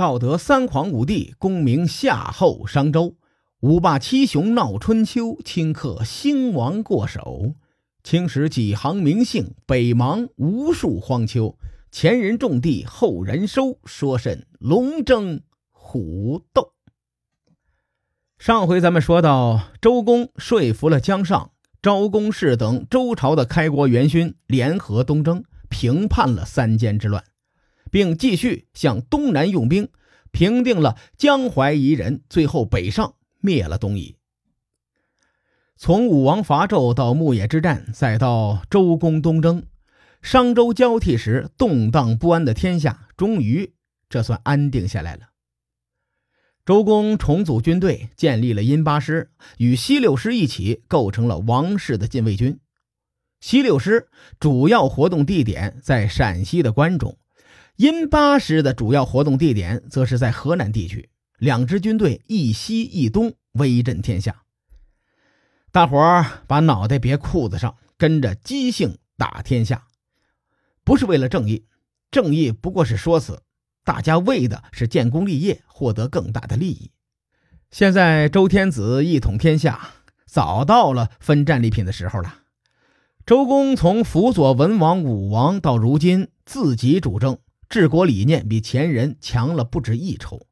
道德三皇五帝，功名夏后商周；五霸七雄闹春秋，顷刻兴亡过手。青史几行名姓，北邙无数荒丘。前人种地，后人收，说甚龙争虎斗？上回咱们说到，周公说服了姜尚、昭公氏等周朝的开国元勋，联合东征，平叛了三监之乱。并继续向东南用兵，平定了江淮夷人，最后北上灭了东夷。从武王伐纣到牧野之战，再到周公东征，商周交替时动荡不安的天下，终于这算安定下来了。周公重组军队，建立了殷八师，与西六师一起构成了王室的禁卫军。西六师主要活动地点在陕西的关中。殷八师的主要活动地点则是在河南地区，两支军队一西一东，威震天下。大伙儿把脑袋别裤子上，跟着姬姓打天下，不是为了正义，正义不过是说辞，大家为的是建功立业，获得更大的利益。现在周天子一统天下，早到了分战利品的时候了。周公从辅佐文王、武王到如今自己主政。治国理念比前人强了不止一筹，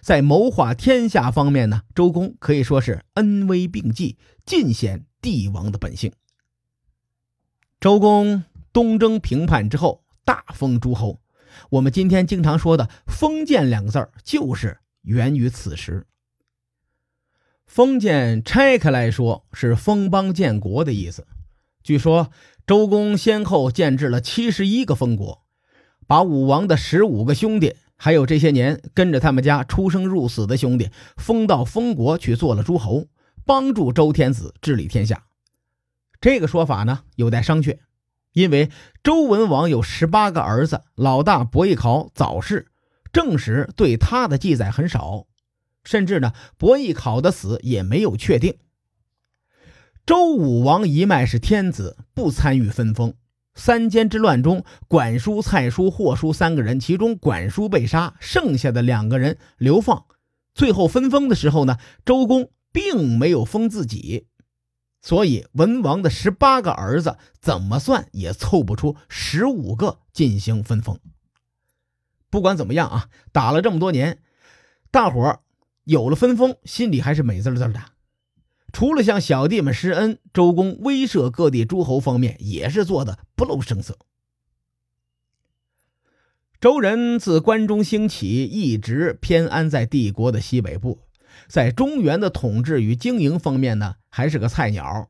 在谋划天下方面呢，周公可以说是恩威并济，尽显帝王的本性。周公东征平叛之后，大封诸侯。我们今天经常说的“封建”两个字儿，就是源于此时。封建拆开来说是封邦建国的意思。据说周公先后建制了七十一个封国。把武王的十五个兄弟，还有这些年跟着他们家出生入死的兄弟，封到封国去做了诸侯，帮助周天子治理天下。这个说法呢有待商榷，因为周文王有十八个儿子，老大伯邑考早逝，正史对他的记载很少，甚至呢伯邑考的死也没有确定。周武王一脉是天子，不参与分封。三监之乱中，管叔、蔡叔、霍叔三个人，其中管叔被杀，剩下的两个人流放。最后分封的时候呢，周公并没有封自己，所以文王的十八个儿子怎么算也凑不出十五个进行分封。不管怎么样啊，打了这么多年，大伙儿有了分封，心里还是美滋滋的。除了向小弟们施恩，周公威慑各地诸侯方面也是做的不露声色。周人自关中兴起，一直偏安在帝国的西北部，在中原的统治与经营方面呢，还是个菜鸟。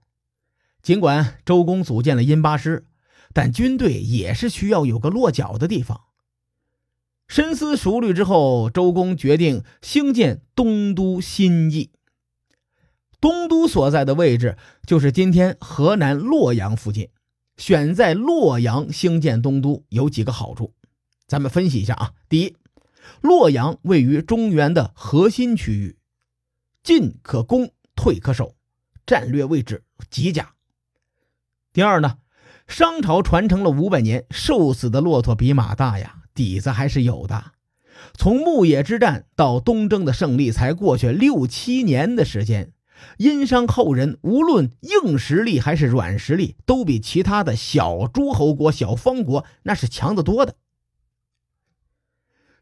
尽管周公组建了殷八师，但军队也是需要有个落脚的地方。深思熟虑之后，周公决定兴建东都新邑。东都所在的位置就是今天河南洛阳附近，选在洛阳兴建东都有几个好处，咱们分析一下啊。第一，洛阳位于中原的核心区域，进可攻，退可守，战略位置极佳。第二呢，商朝传承了五百年，瘦死的骆驼比马大呀，底子还是有的。从牧野之战到东征的胜利，才过去六七年的时间。殷商后人无论硬实力还是软实力，都比其他的小诸侯国、小方国那是强得多的。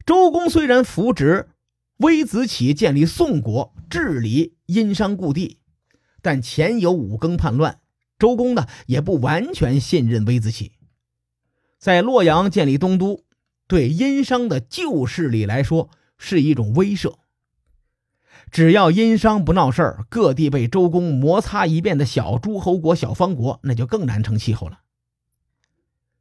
周公虽然扶植微子启建立宋国，治理殷商故地，但前有五更叛乱，周公呢也不完全信任微子启。在洛阳建立东都，对殷商的旧势力来说是一种威慑。只要殷商不闹事儿，各地被周公摩擦一遍的小诸侯国、小方国，那就更难成气候了。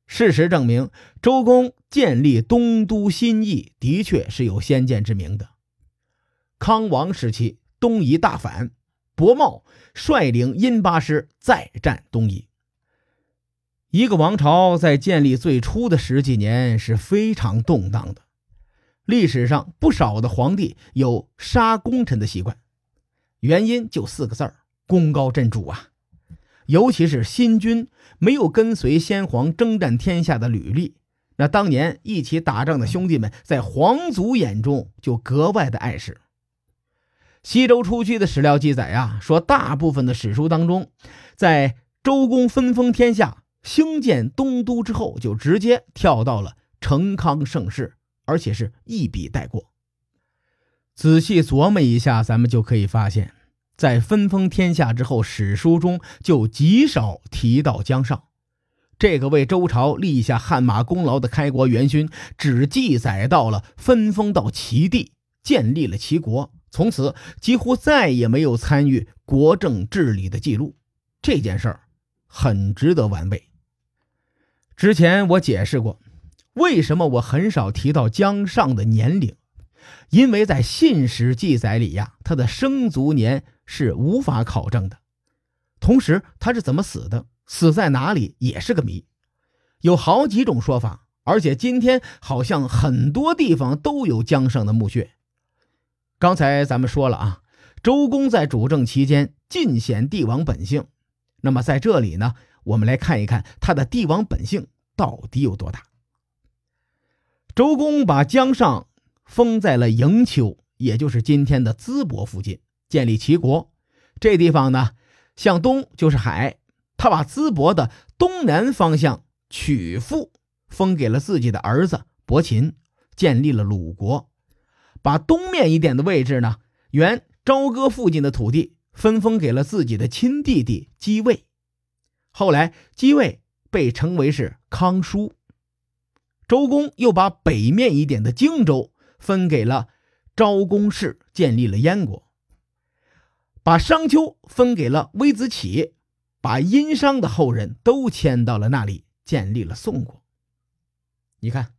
事实证明，周公建立东都新邑的确是有先见之明的。康王时期，东夷大反，伯茂率领殷八师再战东夷。一个王朝在建立最初的十几年是非常动荡的。历史上不少的皇帝有杀功臣的习惯，原因就四个字儿：功高震主啊。尤其是新君没有跟随先皇征战天下的履历，那当年一起打仗的兄弟们，在皇族眼中就格外的碍事。西周初期的史料记载啊，说大部分的史书当中，在周公分封天下、兴建东都之后，就直接跳到了成康盛世，而且是一笔带过。仔细琢磨一下，咱们就可以发现，在分封天下之后，史书中就极少提到姜尚这个为周朝立下汗马功劳的开国元勋，只记载到了分封到齐地，建立了齐国。从此几乎再也没有参与国政治理的记录，这件事儿很值得玩味。之前我解释过，为什么我很少提到姜尚的年龄，因为在信史记载里呀，他的生卒年是无法考证的，同时他是怎么死的，死在哪里也是个谜，有好几种说法，而且今天好像很多地方都有姜尚的墓穴。刚才咱们说了啊，周公在主政期间尽显帝王本性。那么在这里呢，我们来看一看他的帝王本性到底有多大。周公把姜尚封在了营丘，也就是今天的淄博附近，建立齐国。这地方呢，向东就是海。他把淄博的东南方向曲阜封给了自己的儿子伯禽，建立了鲁国。把东面一点的位置呢，原朝歌附近的土地分封给了自己的亲弟弟姬魏。后来姬魏被称为是康叔。周公又把北面一点的荆州分给了昭公氏，建立了燕国。把商丘分给了微子启，把殷商的后人都迁到了那里，建立了宋国。你看，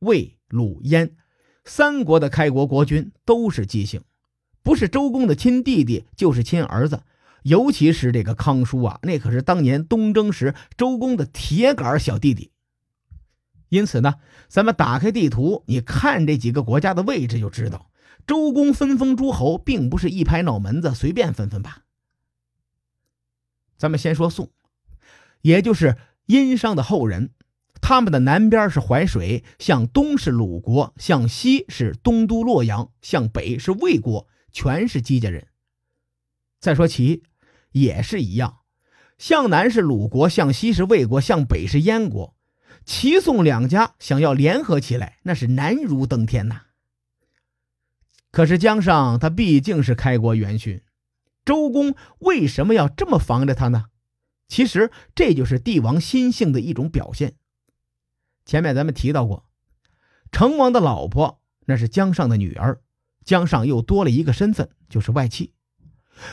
魏、鲁、燕。三国的开国国君都是姬姓，不是周公的亲弟弟，就是亲儿子。尤其是这个康叔啊，那可是当年东征时周公的铁杆小弟弟。因此呢，咱们打开地图，你看这几个国家的位置，就知道周公分封诸侯，并不是一拍脑门子随便分分吧。咱们先说宋，也就是殷商的后人。他们的南边是淮水，向东是鲁国，向西是东都洛阳，向北是魏国，全是姬家人。再说齐，也是一样，向南是鲁国，向西是魏国，向北是燕国。齐宋两家想要联合起来，那是难如登天呐。可是江尚他毕竟是开国元勋，周公为什么要这么防着他呢？其实这就是帝王心性的一种表现。前面咱们提到过，成王的老婆那是江尚的女儿，江尚又多了一个身份，就是外戚。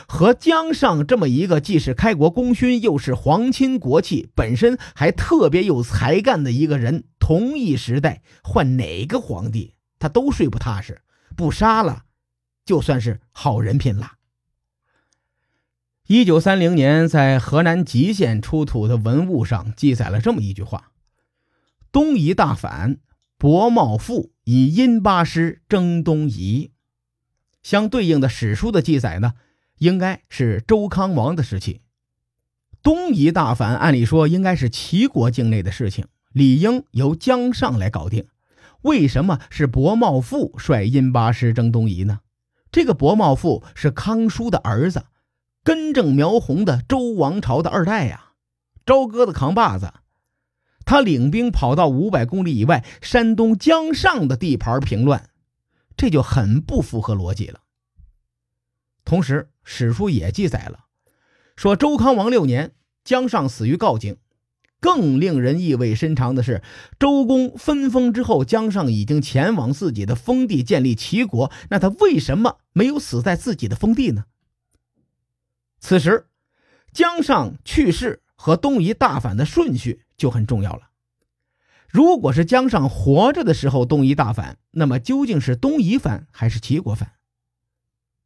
和姜尚这么一个既是开国功勋，又是皇亲国戚，本身还特别有才干的一个人，同一时代换哪个皇帝他都睡不踏实，不杀了就算是好人品了。一九三零年，在河南吉县出土的文物上记载了这么一句话。东夷大反，伯茂父以殷八师征东夷。相对应的史书的记载呢，应该是周康王的时期。东夷大反，按理说应该是齐国境内的事情，理应由姜尚来搞定。为什么是伯茂父率殷八师征东夷呢？这个伯茂父是康叔的儿子，根正苗红的周王朝的二代呀，朝歌的扛把子。他领兵跑到五百公里以外山东姜尚的地盘平乱，这就很不符合逻辑了。同时，史书也记载了，说周康王六年，姜尚死于镐京。更令人意味深长的是，周公分封之后，姜尚已经前往自己的封地建立齐国，那他为什么没有死在自己的封地呢？此时，姜尚去世和东夷大反的顺序。就很重要了。如果是姜尚活着的时候东夷大反，那么究竟是东夷反还是齐国反？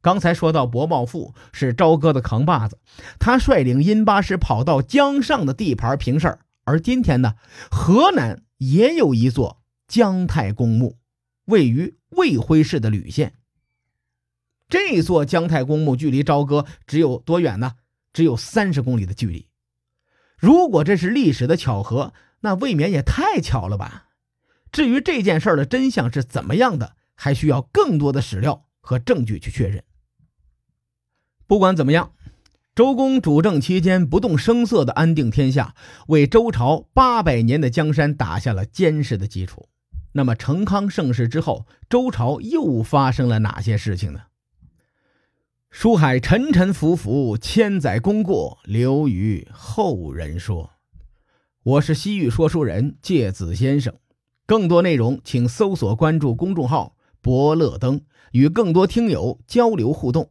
刚才说到伯茂父是朝歌的扛把子，他率领殷八师跑到江上的地盘平事儿。而今天呢，河南也有一座姜太公墓，位于卫辉市的吕县。这座姜太公墓距离朝歌只有多远呢？只有三十公里的距离。如果这是历史的巧合，那未免也太巧了吧？至于这件事的真相是怎么样的，还需要更多的史料和证据去确认。不管怎么样，周公主政期间不动声色的安定天下，为周朝八百年的江山打下了坚实的基础。那么，成康盛世之后，周朝又发生了哪些事情呢？书海沉沉浮浮，千载功过留于后人说。我是西域说书人介子先生，更多内容请搜索关注公众号“伯乐灯”，与更多听友交流互动。